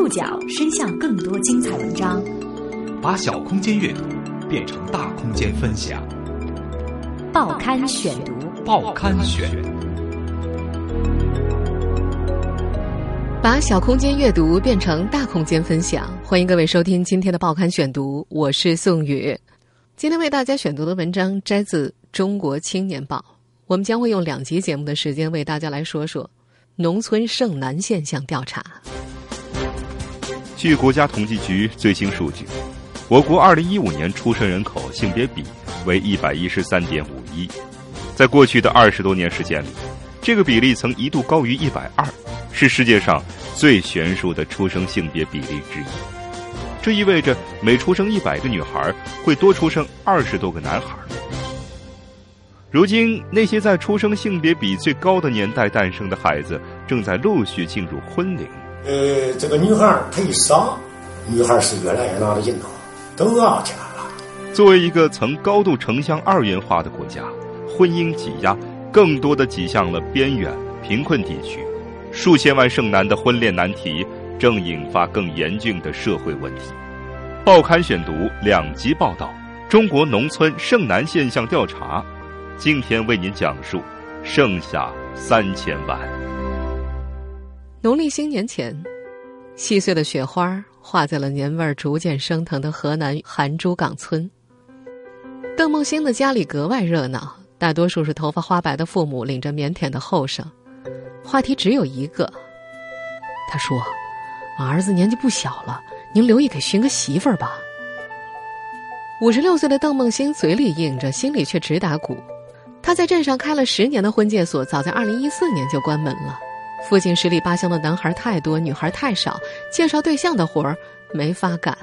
触角伸向更多精彩文章，把小空间阅读变成大空间分享。报刊选读，报刊选，把小空间阅读变成大空间分享。欢迎各位收听今天的报刊选读，我是宋宇。今天为大家选读的文章摘自《中国青年报》，我们将会用两集节目的时间为大家来说说农村剩男现象调查。据国家统计局最新数据，我国二零一五年出生人口性别比为一百一十三点五一，在过去的二十多年时间里，这个比例曾一度高于一百二，是世界上最悬殊的出生性别比例之一。这意味着每出生一百个女孩，会多出生二十多个男孩。如今，那些在出生性别比最高的年代诞生的孩子，正在陆续进入婚龄。呃，这个女孩儿她一少，女孩是越来越拿的劲头，都要起来了。作为一个曾高度城乡二元化的国家，婚姻挤压更多的挤向了边远贫困地区，数千万剩男的婚恋难题正引发更严峻的社会问题。报刊选读两集报道：中国农村剩男现象调查，今天为您讲述剩下三千万。农历新年前，细碎的雪花化在了年味儿逐渐升腾的河南韩珠岗村。邓梦星的家里格外热闹，大多数是头发花白的父母领着腼腆的后生，话题只有一个。他说：“俺儿子年纪不小了，您留意给寻个媳妇儿吧。”五十六岁的邓梦星嘴里应着，心里却直打鼓。他在镇上开了十年的婚介所，早在二零一四年就关门了。附近十里八乡的男孩太多，女孩太少，介绍对象的活儿没法干。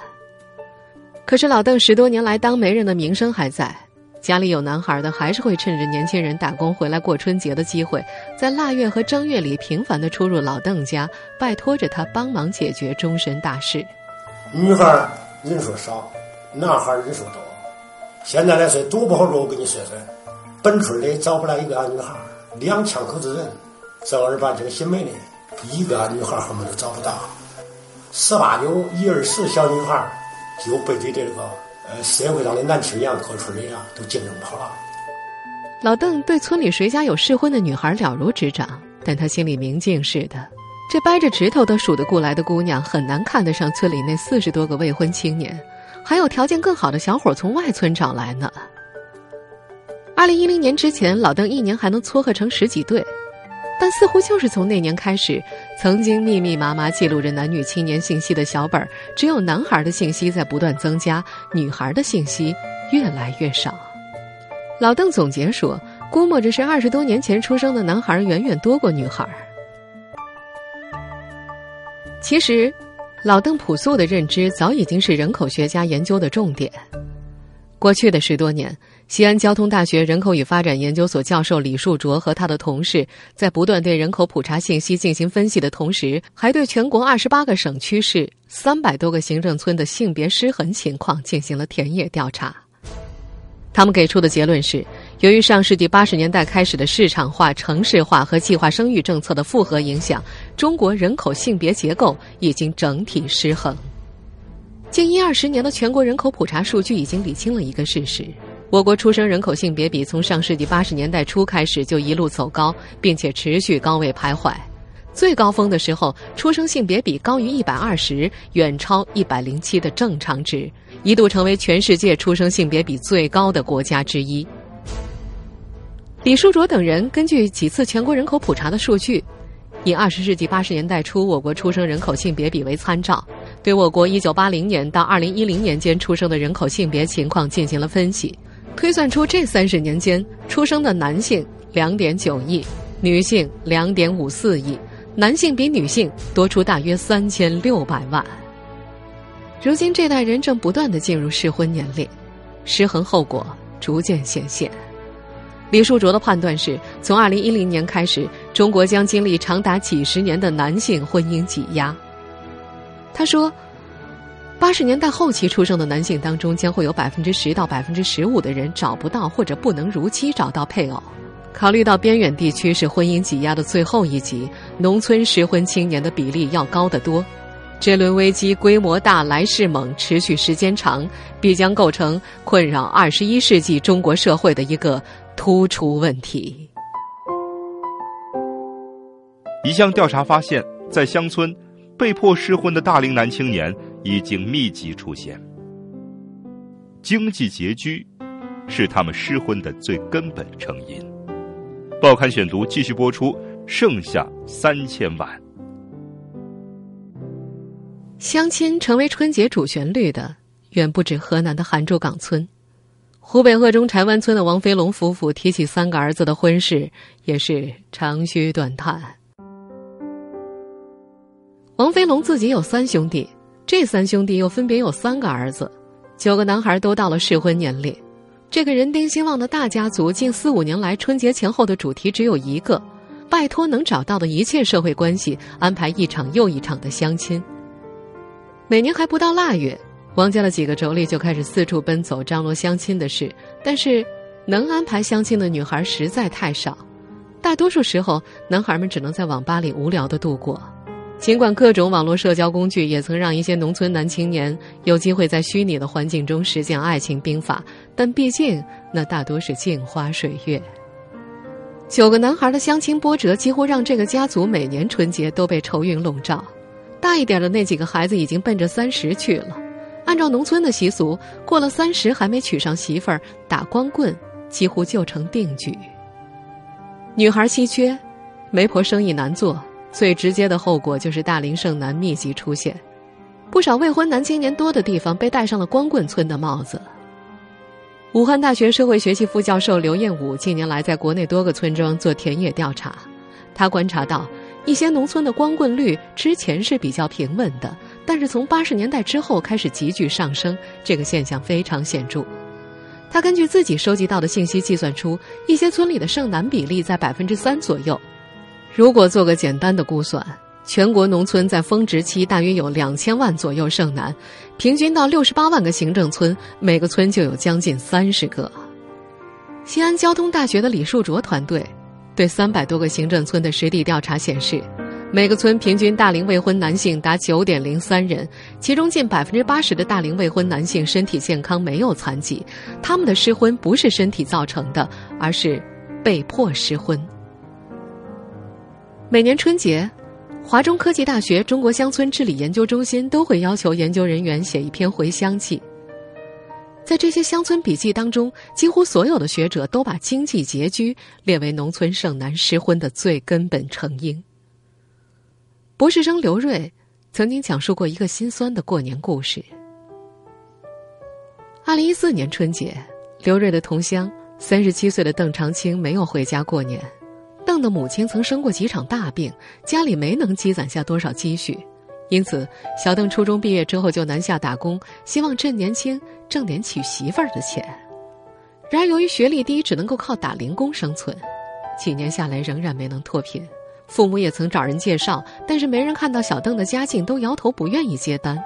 可是老邓十多年来当媒人的名声还在，家里有男孩的还是会趁着年轻人打工回来过春节的机会，在腊月和正月里频繁的出入老邓家，拜托着他帮忙解决终身大事。女孩人数少，男孩人数多。现在来说多不好说，我跟你说说，本村里找不来一个女孩，两千口子人。正儿八经新媒的，一个女孩儿后面都找不到，十八九、一二十小女孩儿就被这这个呃社会上的男青年各村的呀都竞争跑了。老邓对村里谁家有适婚的女孩了如指掌，但他心里明镜似的，这掰着指头都数得过来的姑娘，很难看得上村里那四十多个未婚青年，还有条件更好的小伙从外村找来呢。二零一零年之前，老邓一年还能撮合成十几对。但似乎就是从那年开始，曾经密密麻麻记录着男女青年信息的小本儿，只有男孩的信息在不断增加，女孩的信息越来越少。老邓总结说，估摸着是二十多年前出生的男孩远远多过女孩。其实，老邓朴素的认知早已经是人口学家研究的重点。过去的十多年。西安交通大学人口与发展研究所教授李树卓和他的同事，在不断对人口普查信息进行分析的同时，还对全国二十八个省区市、三百多个行政村的性别失衡情况进行了田野调查。他们给出的结论是：由于上世纪八十年代开始的市场化、城市化和计划生育政策的复合影响，中国人口性别结构已经整体失衡。近一二十年的全国人口普查数据已经理清了一个事实。我国出生人口性别比从上世纪八十年代初开始就一路走高，并且持续高位徘徊。最高峰的时候，出生性别比高于一百二十，远超一百零七的正常值，一度成为全世界出生性别比最高的国家之一。李书卓等人根据几次全国人口普查的数据，以二十世纪八十年代初我国出生人口性别比为参照，对我国一九八零年到二零一零年间出生的人口性别情况进行了分析。推算出这三十年间出生的男性两点九亿，女性两点五四亿，男性比女性多出大约三千六百万。如今这代人正不断的进入适婚年龄，失衡后果逐渐显现。李树卓的判断是从二零一零年开始，中国将经历长达几十年的男性婚姻挤压。他说。八十年代后期出生的男性当中，将会有百分之十到百分之十五的人找不到或者不能如期找到配偶。考虑到边远地区是婚姻挤压的最后一级，农村适婚青年的比例要高得多。这轮危机规模大、来势猛、持续时间长，必将构成困扰二十一世纪中国社会的一个突出问题。一项调查发现，在乡村，被迫失婚的大龄男青年已经密集出现。经济拮据是他们失婚的最根本成因。报刊选读继续播出，剩下三千万。相亲成为春节主旋律的，远不止河南的韩柱岗村，湖北鄂中柴湾村的王飞龙夫妇提起三个儿子的婚事，也是长吁短叹。王飞龙自己有三兄弟，这三兄弟又分别有三个儿子，九个男孩都到了适婚年龄。这个人丁兴旺的大家族，近四五年来春节前后的主题只有一个：拜托能找到的一切社会关系，安排一场又一场的相亲。每年还不到腊月，王家的几个妯娌就开始四处奔走张罗相亲的事。但是，能安排相亲的女孩实在太少，大多数时候，男孩们只能在网吧里无聊的度过。尽管各种网络社交工具也曾让一些农村男青年有机会在虚拟的环境中实践爱情兵法，但毕竟那大多是镜花水月。九个男孩的相亲波折几乎让这个家族每年春节都被愁云笼罩。大一点的那几个孩子已经奔着三十去了，按照农村的习俗，过了三十还没娶上媳妇儿，打光棍几乎就成定局。女孩稀缺，媒婆生意难做，最直接的后果就是大龄剩男密集出现，不少未婚男青年多的地方被戴上了光棍村的帽子。武汉大学社会学系副教授刘彦武近年来在国内多个村庄做田野调查，他观察到。一些农村的光棍率之前是比较平稳的，但是从八十年代之后开始急剧上升，这个现象非常显著。他根据自己收集到的信息计算出，一些村里的剩男比例在百分之三左右。如果做个简单的估算，全国农村在峰值期大约有两千万左右剩男，平均到六十八万个行政村，每个村就有将近三十个。西安交通大学的李树卓团队。对三百多个行政村的实地调查显示，每个村平均大龄未婚男性达九点零三人，其中近百分之八十的大龄未婚男性身体健康，没有残疾。他们的失婚不是身体造成的，而是被迫失婚。每年春节，华中科技大学中国乡村治理研究中心都会要求研究人员写一篇回乡记。在这些乡村笔记当中，几乎所有的学者都把经济拮据列为农村剩男失婚的最根本成因。博士生刘瑞曾经讲述过一个心酸的过年故事。二零一四年春节，刘瑞的同乡三十七岁的邓长青没有回家过年。邓的母亲曾生过几场大病，家里没能积攒下多少积蓄。因此，小邓初中毕业之后就南下打工，希望趁年轻挣点娶媳妇儿的钱。然而，由于学历低，只能够靠打零工生存，几年下来仍然没能脱贫。父母也曾找人介绍，但是没人看到小邓的家境，都摇头不愿意接单。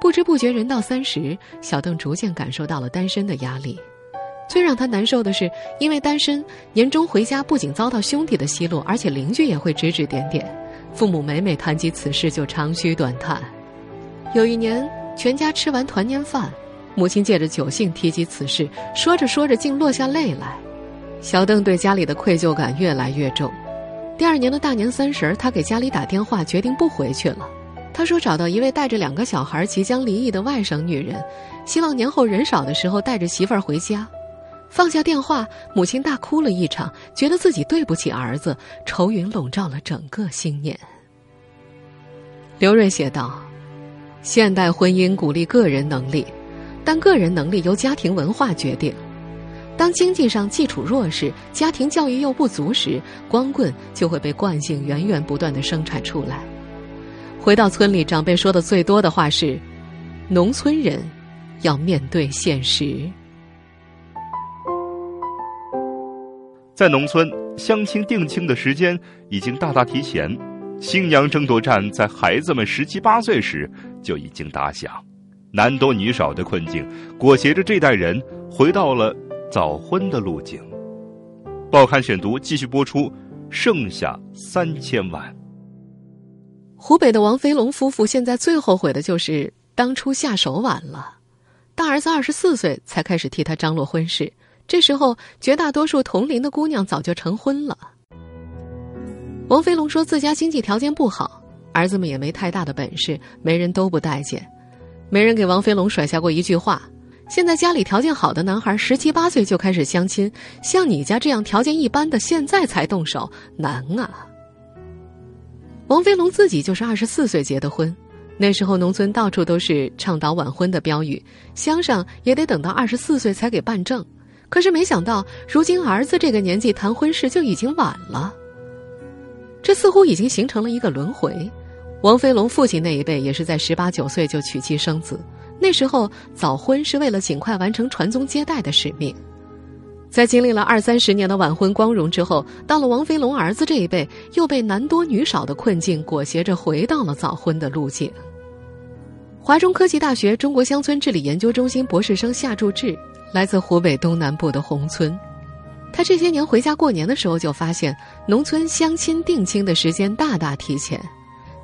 不知不觉，人到三十，小邓逐渐感受到了单身的压力。最让他难受的是，因为单身，年终回家不仅遭到兄弟的奚落，而且邻居也会指指点点。父母每每谈及此事，就长吁短叹。有一年，全家吃完团年饭，母亲借着酒兴提及此事，说着说着竟落下泪来。小邓对家里的愧疚感越来越重。第二年的大年三十儿他给家里打电话，决定不回去了。他说找到一位带着两个小孩即将离异的外省女人，希望年后人少的时候带着媳妇儿回家。放下电话，母亲大哭了一场，觉得自己对不起儿子，愁云笼罩了整个新年。刘瑞写道：“现代婚姻鼓励个人能力，但个人能力由家庭文化决定。当经济上基础弱势，家庭教育又不足时，光棍就会被惯性源源不断的生产出来。回到村里，长辈说的最多的话是：农村人要面对现实。”在农村，相亲定亲的时间已经大大提前，新娘争夺战在孩子们十七八岁时就已经打响，男多女少的困境裹挟着这代人回到了早婚的路径。报刊选读继续播出，剩下三千万。湖北的王飞龙夫妇现在最后悔的就是当初下手晚了。大儿子二十四岁才开始替他张罗婚事，这时候绝大多数同龄的姑娘早就成婚了。王飞龙说自家经济条件不好，儿子们也没太大的本事，没人都不待见。没人给王飞龙甩下过一句话：现在家里条件好的男孩十七八岁就开始相亲，像你家这样条件一般的现在才动手，难啊。王飞龙自己就是二十四岁结的婚，那时候农村到处都是倡导晚婚的标语，乡上也得等到二十四岁才给办证。可是没想到，如今儿子这个年纪谈婚事就已经晚了。这似乎已经形成了一个轮回。王飞龙父亲那一辈也是在十八九岁就娶妻生子，那时候早婚是为了尽快完成传宗接代的使命。在经历了二三十年的晚婚光荣之后，到了王飞龙儿子这一辈，又被男多女少的困境裹挟着回到了早婚的路径。华中科技大学中国乡村治理研究中心博士生夏柱志来自湖北东南部的宏村，他这些年回家过年的时候就发现，农村相亲定亲的时间大大提前，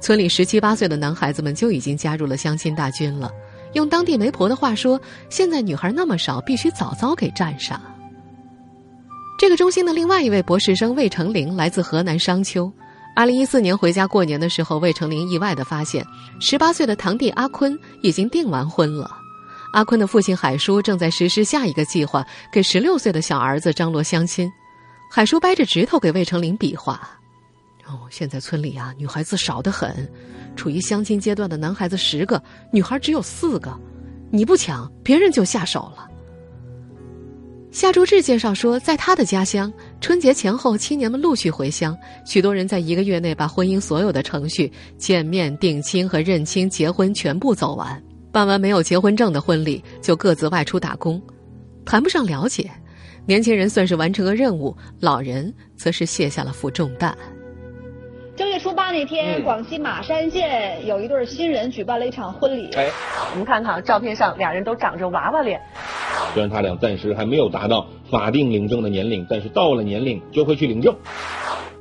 村里十七八岁的男孩子们就已经加入了相亲大军了。用当地媒婆的话说，现在女孩那么少，必须早早给占上。这个中心的另外一位博士生魏成林来自河南商丘。二零一四年回家过年的时候，魏成林意外的发现，十八岁的堂弟阿坤已经订完婚了。阿坤的父亲海叔正在实施下一个计划，给十六岁的小儿子张罗相亲。海叔掰着指头给魏成林比划：“哦，现在村里啊，女孩子少得很，处于相亲阶段的男孩子十个，女孩只有四个，你不抢，别人就下手了。”夏竹志介绍说，在他的家乡，春节前后，青年们陆续回乡，许多人在一个月内把婚姻所有的程序——见面、定亲和认亲、结婚全部走完。办完没有结婚证的婚礼，就各自外出打工，谈不上了解。年轻人算是完成了任务，老人则是卸下了负重担。正月初八那天，广西马山县有一对新人举办了一场婚礼。哎，我们看看照片上，俩人都长着娃娃脸。虽然他俩暂时还没有达到法定领证的年龄，但是到了年龄就会去领证。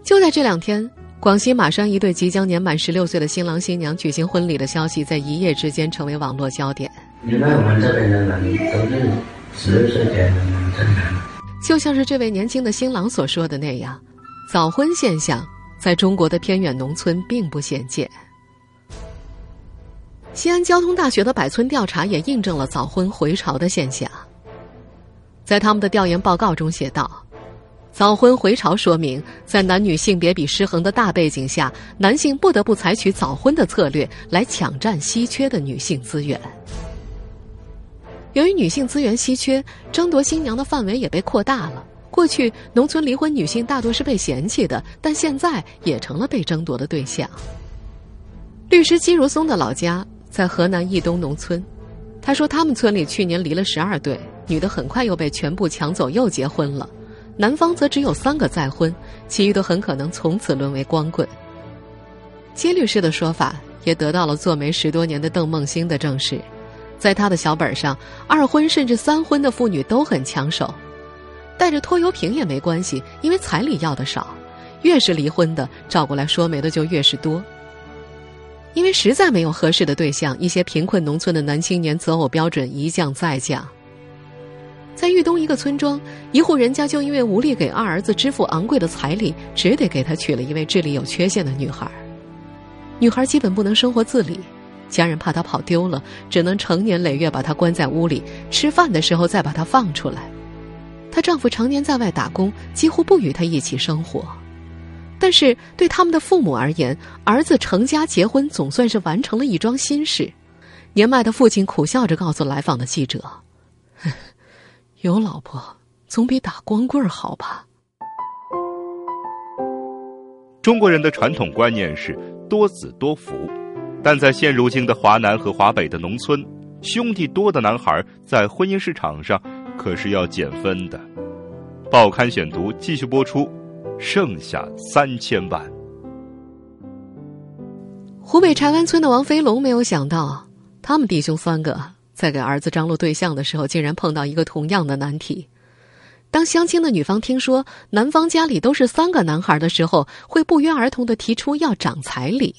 就在这两天，广西马山一对即将年满十六岁的新郎新娘举行婚礼的消息，在一夜之间成为网络焦点。原来我们这边的人都是十岁结婚。就像是这位年轻的新郎所说的那样，早婚现象在中国的偏远农村并不鲜见。西安交通大学的百村调查也印证了早婚回潮的现象。在他们的调研报告中写道：“早婚回潮说明，在男女性别比失衡的大背景下，男性不得不采取早婚的策略来抢占稀缺的女性资源。由于女性资源稀缺，争夺新娘的范围也被扩大了。过去，农村离婚女性大多是被嫌弃的，但现在也成了被争夺的对象。”律师姬如松的老家在河南义东农村，他说他们村里去年离了十二对。女的很快又被全部抢走，又结婚了；男方则只有三个再婚，其余都很可能从此沦为光棍。金律师的说法也得到了做媒十多年的邓梦星的证实，在他的小本上，二婚甚至三婚的妇女都很抢手，带着拖油瓶也没关系，因为彩礼要的少，越是离婚的，找过来说媒的就越是多。因为实在没有合适的对象，一些贫困农村的男青年择偶标准一降再降。在豫东一个村庄，一户人家就因为无力给二儿子支付昂贵的彩礼，只得给他娶了一位智力有缺陷的女孩。女孩基本不能生活自理，家人怕她跑丢了，只能成年累月把她关在屋里，吃饭的时候再把她放出来。她丈夫常年在外打工，几乎不与她一起生活。但是对他们的父母而言，儿子成家结婚总算是完成了一桩心事。年迈的父亲苦笑着告诉来访的记者。有老婆总比打光棍好吧？中国人的传统观念是多子多福，但在现如今的华南和华北的农村，兄弟多的男孩在婚姻市场上可是要减分的。报刊选读继续播出，剩下三千万。湖北柴湾村的王飞龙没有想到，他们弟兄三个。在给儿子张罗对象的时候，竟然碰到一个同样的难题。当相亲的女方听说男方家里都是三个男孩的时候，会不约而同的提出要涨彩礼。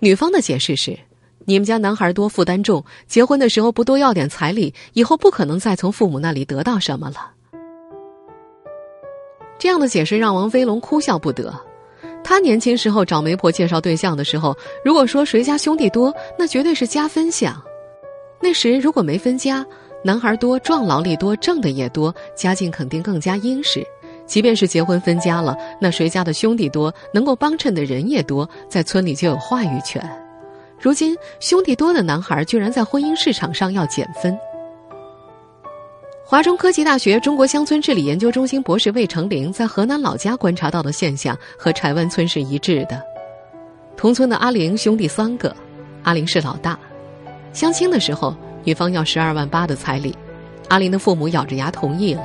女方的解释是：你们家男孩多，负担重，结婚的时候不多要点彩礼，以后不可能再从父母那里得到什么了。这样的解释让王飞龙哭笑不得。他年轻时候找媒婆介绍对象的时候，如果说谁家兄弟多，那绝对是加分项。那时如果没分家，男孩多，壮劳力多，挣的也多，家境肯定更加殷实。即便是结婚分家了，那谁家的兄弟多，能够帮衬的人也多，在村里就有话语权。如今兄弟多的男孩居然在婚姻市场上要减分。华中科技大学中国乡村治理研究中心博士魏成林在河南老家观察到的现象和柴湾村是一致的。同村的阿玲兄弟三个，阿玲是老大。相亲的时候，女方要十二万八的彩礼，阿玲的父母咬着牙同意了。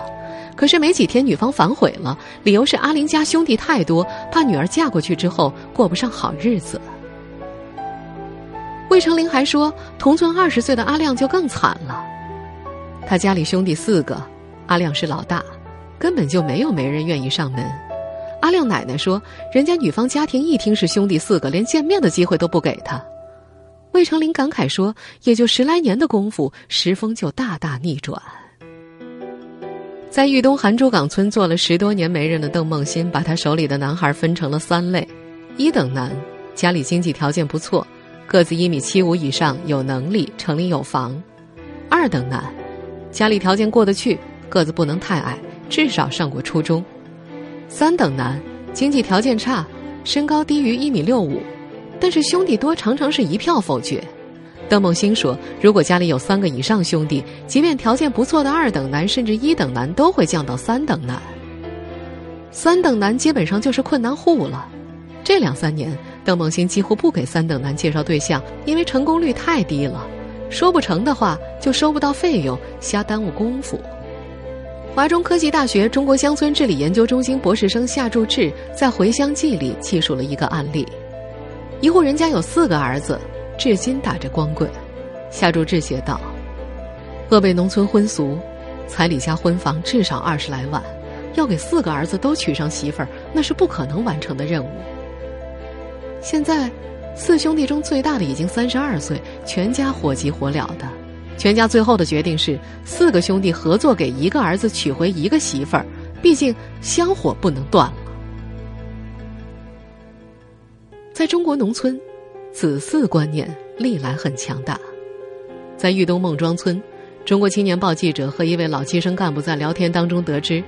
可是没几天，女方反悔了，理由是阿玲家兄弟太多，怕女儿嫁过去之后过不上好日子。魏成林还说，同村二十岁的阿亮就更惨了。他家里兄弟四个，阿亮是老大，根本就没有媒人愿意上门。阿亮奶奶说，人家女方家庭一听是兄弟四个，连见面的机会都不给他。魏成林感慨说，也就十来年的功夫，时风就大大逆转。在豫东韩珠岗村做了十多年媒人的邓梦欣，把他手里的男孩分成了三类：一等男，家里经济条件不错，个子一米七五以上，有能力，城里有房；二等男。家里条件过得去，个子不能太矮，至少上过初中。三等男，经济条件差，身高低于一米六五，但是兄弟多，常常是一票否决。邓梦欣说：“如果家里有三个以上兄弟，即便条件不错的二等男，甚至一等男，都会降到三等男。三等男基本上就是困难户了。这两三年，邓梦欣几乎不给三等男介绍对象，因为成功率太低了。”说不成的话，就收不到费用，瞎耽误功夫。华中科技大学中国乡村治理研究中心博士生夏柱志在《回乡记》里记述了一个案例：一户人家有四个儿子，至今打着光棍。夏竹志写道：“鄂北农村婚俗，彩礼加婚房至少二十来万，要给四个儿子都娶上媳妇儿，那是不可能完成的任务。现在。”四兄弟中最大的已经三十二岁，全家火急火燎的。全家最后的决定是，四个兄弟合作给一个儿子娶回一个媳妇儿，毕竟香火不能断。在中国农村，子嗣观念历来很强大。在豫东孟庄村，中国青年报记者和一位老计生干部在聊天当中得知，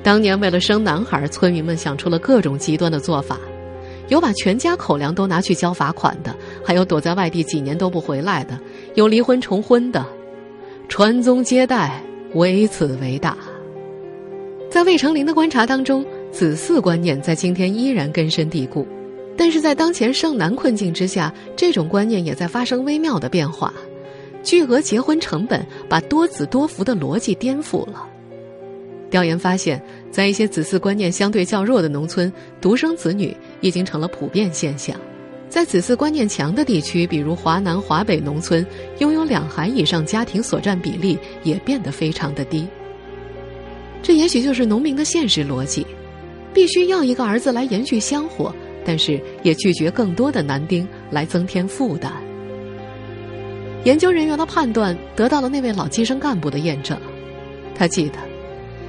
当年为了生男孩，村民们想出了各种极端的做法。有把全家口粮都拿去交罚款的，还有躲在外地几年都不回来的，有离婚重婚的，传宗接代，唯此为大。在魏成林的观察当中，子嗣观念在今天依然根深蒂固，但是在当前剩男困境之下，这种观念也在发生微妙的变化。巨额结婚成本把多子多福的逻辑颠覆了。调研发现，在一些子嗣观念相对较弱的农村，独生子女已经成了普遍现象；在子嗣观念强的地区，比如华南、华北农村，拥有两孩以上家庭所占比例也变得非常的低。这也许就是农民的现实逻辑：必须要一个儿子来延续香火，但是也拒绝更多的男丁来增添负担。研究人员的判断得到了那位老计生干部的验证，他记得。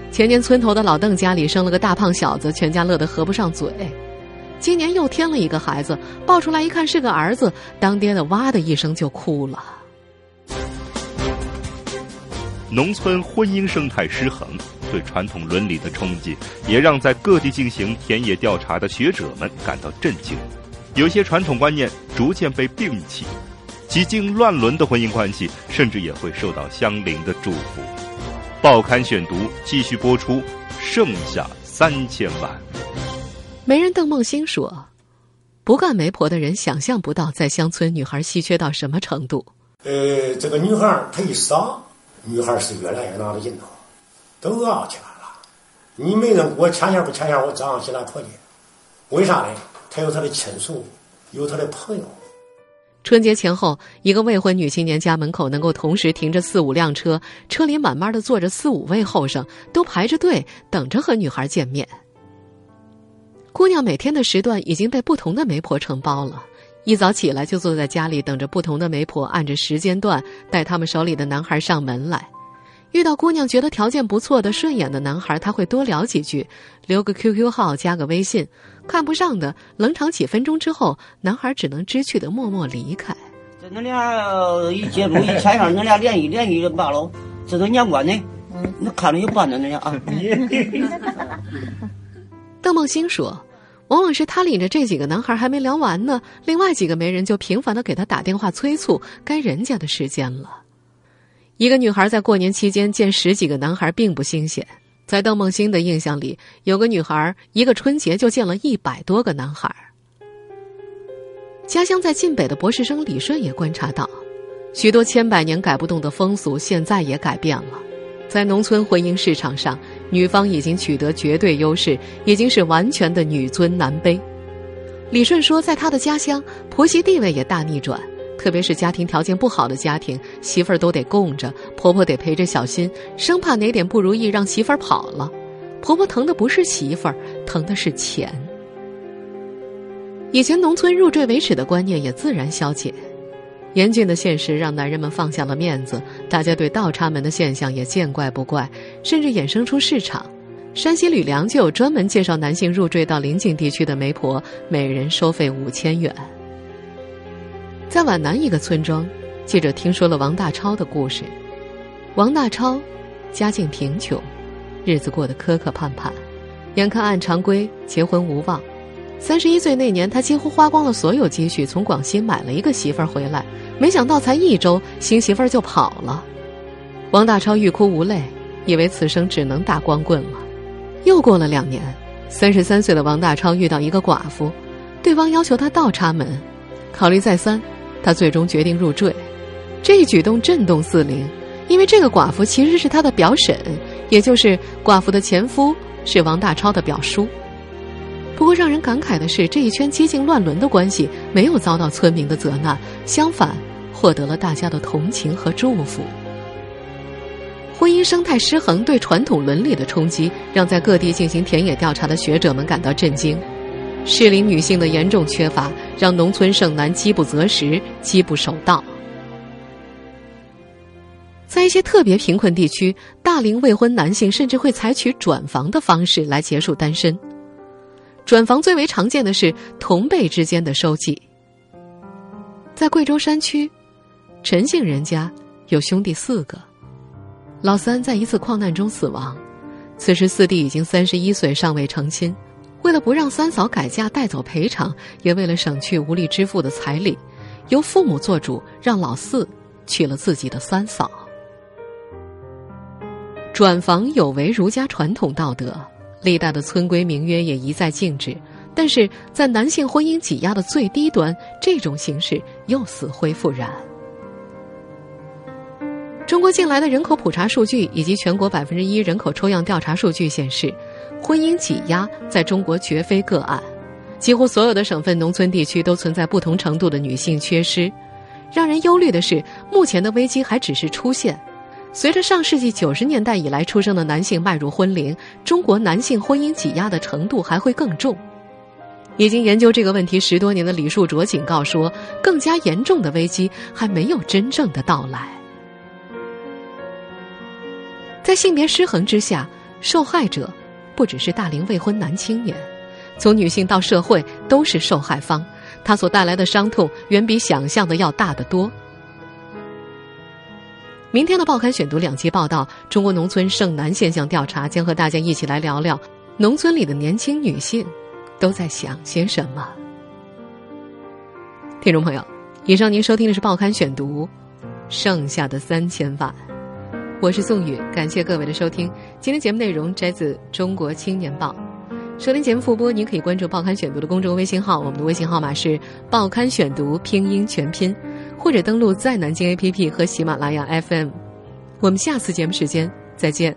前年村头的老邓家里生了个大胖小子，全家乐得合不上嘴。今年又添了一个孩子，抱出来一看是个儿子，当爹的哇的一声就哭了。农村婚姻生态失衡，对传统伦理的冲击，也让在各地进行田野调查的学者们感到震惊。有些传统观念逐渐被摒弃，几经乱伦的婚姻关系，甚至也会受到相邻的祝福。报刊选读继续播出，剩下三千万。媒人邓梦欣说：“不干媒婆的人想象不到，在乡村女孩稀缺到什么程度。呃，这个女孩她一少，女孩是越来越拿得劲头，都要起来了。你没人我牵线不牵线，我照样起来婆家。为啥呢？她有她的亲属，有她的朋友。”春节前后，一个未婚女青年家门口能够同时停着四五辆车，车里慢慢的坐着四五位后生，都排着队等着和女孩见面。姑娘每天的时段已经被不同的媒婆承包了，一早起来就坐在家里等着不同的媒婆按着时间段带他们手里的男孩上门来。遇到姑娘觉得条件不错的、顺眼的男孩，他会多聊几句，留个 QQ 号，加个微信。看不上的，冷场几分钟之后，男孩只能知趣的默默离开。这恁俩一接触一拆上，恁俩联系联系就罢了，这都年关呢。嗯，那看着有办的，那俩啊。邓梦欣说：“往往是他领着这几个男孩还没聊完呢，另外几个媒人就频繁的给他打电话催促，该人家的时间了。”一个女孩在过年期间见十几个男孩并不新鲜，在邓梦欣的印象里，有个女孩一个春节就见了一百多个男孩。家乡在晋北的博士生李顺也观察到，许多千百年改不动的风俗现在也改变了，在农村婚姻市场上，女方已经取得绝对优势，已经是完全的女尊男卑。李顺说，在他的家乡，婆媳地位也大逆转。特别是家庭条件不好的家庭，媳妇儿都得供着，婆婆得陪着小心，生怕哪点不如意让媳妇儿跑了。婆婆疼的不是媳妇儿，疼的是钱。以前农村入赘为耻的观念也自然消解，严峻的现实让男人们放下了面子，大家对倒插门的现象也见怪不怪，甚至衍生出市场。山西吕梁就有专门介绍男性入赘到邻近地区的媒婆，每人收费五千元。在皖南一个村庄，记者听说了王大超的故事。王大超家境贫穷，日子过得磕磕绊绊，眼看按常规结婚无望。三十一岁那年，他几乎花光了所有积蓄，从广西买了一个媳妇儿回来。没想到才一周，新媳妇儿就跑了。王大超欲哭无泪，以为此生只能打光棍了。又过了两年，三十三岁的王大超遇到一个寡妇，对方要求他倒插门，考虑再三。他最终决定入赘，这一举动震动四邻，因为这个寡妇其实是他的表婶，也就是寡妇的前夫是王大超的表叔。不过让人感慨的是，这一圈激进乱伦的关系没有遭到村民的责难，相反获得了大家的同情和祝福。婚姻生态失衡对传统伦理的冲击，让在各地进行田野调查的学者们感到震惊。适龄女性的严重缺乏，让农村剩男饥不择食、饥不守道。在一些特别贫困地区，大龄未婚男性甚至会采取转房的方式来结束单身。转房最为常见的是同辈之间的收继。在贵州山区，陈姓人家有兄弟四个，老三在一次矿难中死亡，此时四弟已经三十一岁，尚未成亲。为了不让三嫂改嫁带走赔偿，也为了省去无力支付的彩礼，由父母做主，让老四娶了自己的三嫂。转房有违儒家传统道德，历代的村规民约也一再禁止。但是在男性婚姻挤压的最低端，这种形式又死灰复燃。中国近来的人口普查数据以及全国百分之一人口抽样调查数据显示。婚姻挤压在中国绝非个案，几乎所有的省份、农村地区都存在不同程度的女性缺失。让人忧虑的是，目前的危机还只是出现。随着上世纪九十年代以来出生的男性迈入婚龄，中国男性婚姻挤压的程度还会更重。已经研究这个问题十多年的李树卓警告说，更加严重的危机还没有真正的到来。在性别失衡之下，受害者。不只是大龄未婚男青年，从女性到社会都是受害方，他所带来的伤痛远比想象的要大得多。明天的报刊选读两期报道，中国农村剩男现象调查将和大家一起来聊聊农村里的年轻女性都在想些什么。听众朋友，以上您收听的是报刊选读，剩下的三千万。我是宋宇，感谢各位的收听。今天节目内容摘自《中国青年报》。收听节目复播，您可以关注《报刊选读》的公众微信号，我们的微信号码是“报刊选读”拼音全拼，或者登录在南京 APP 和喜马拉雅 FM。我们下次节目时间再见。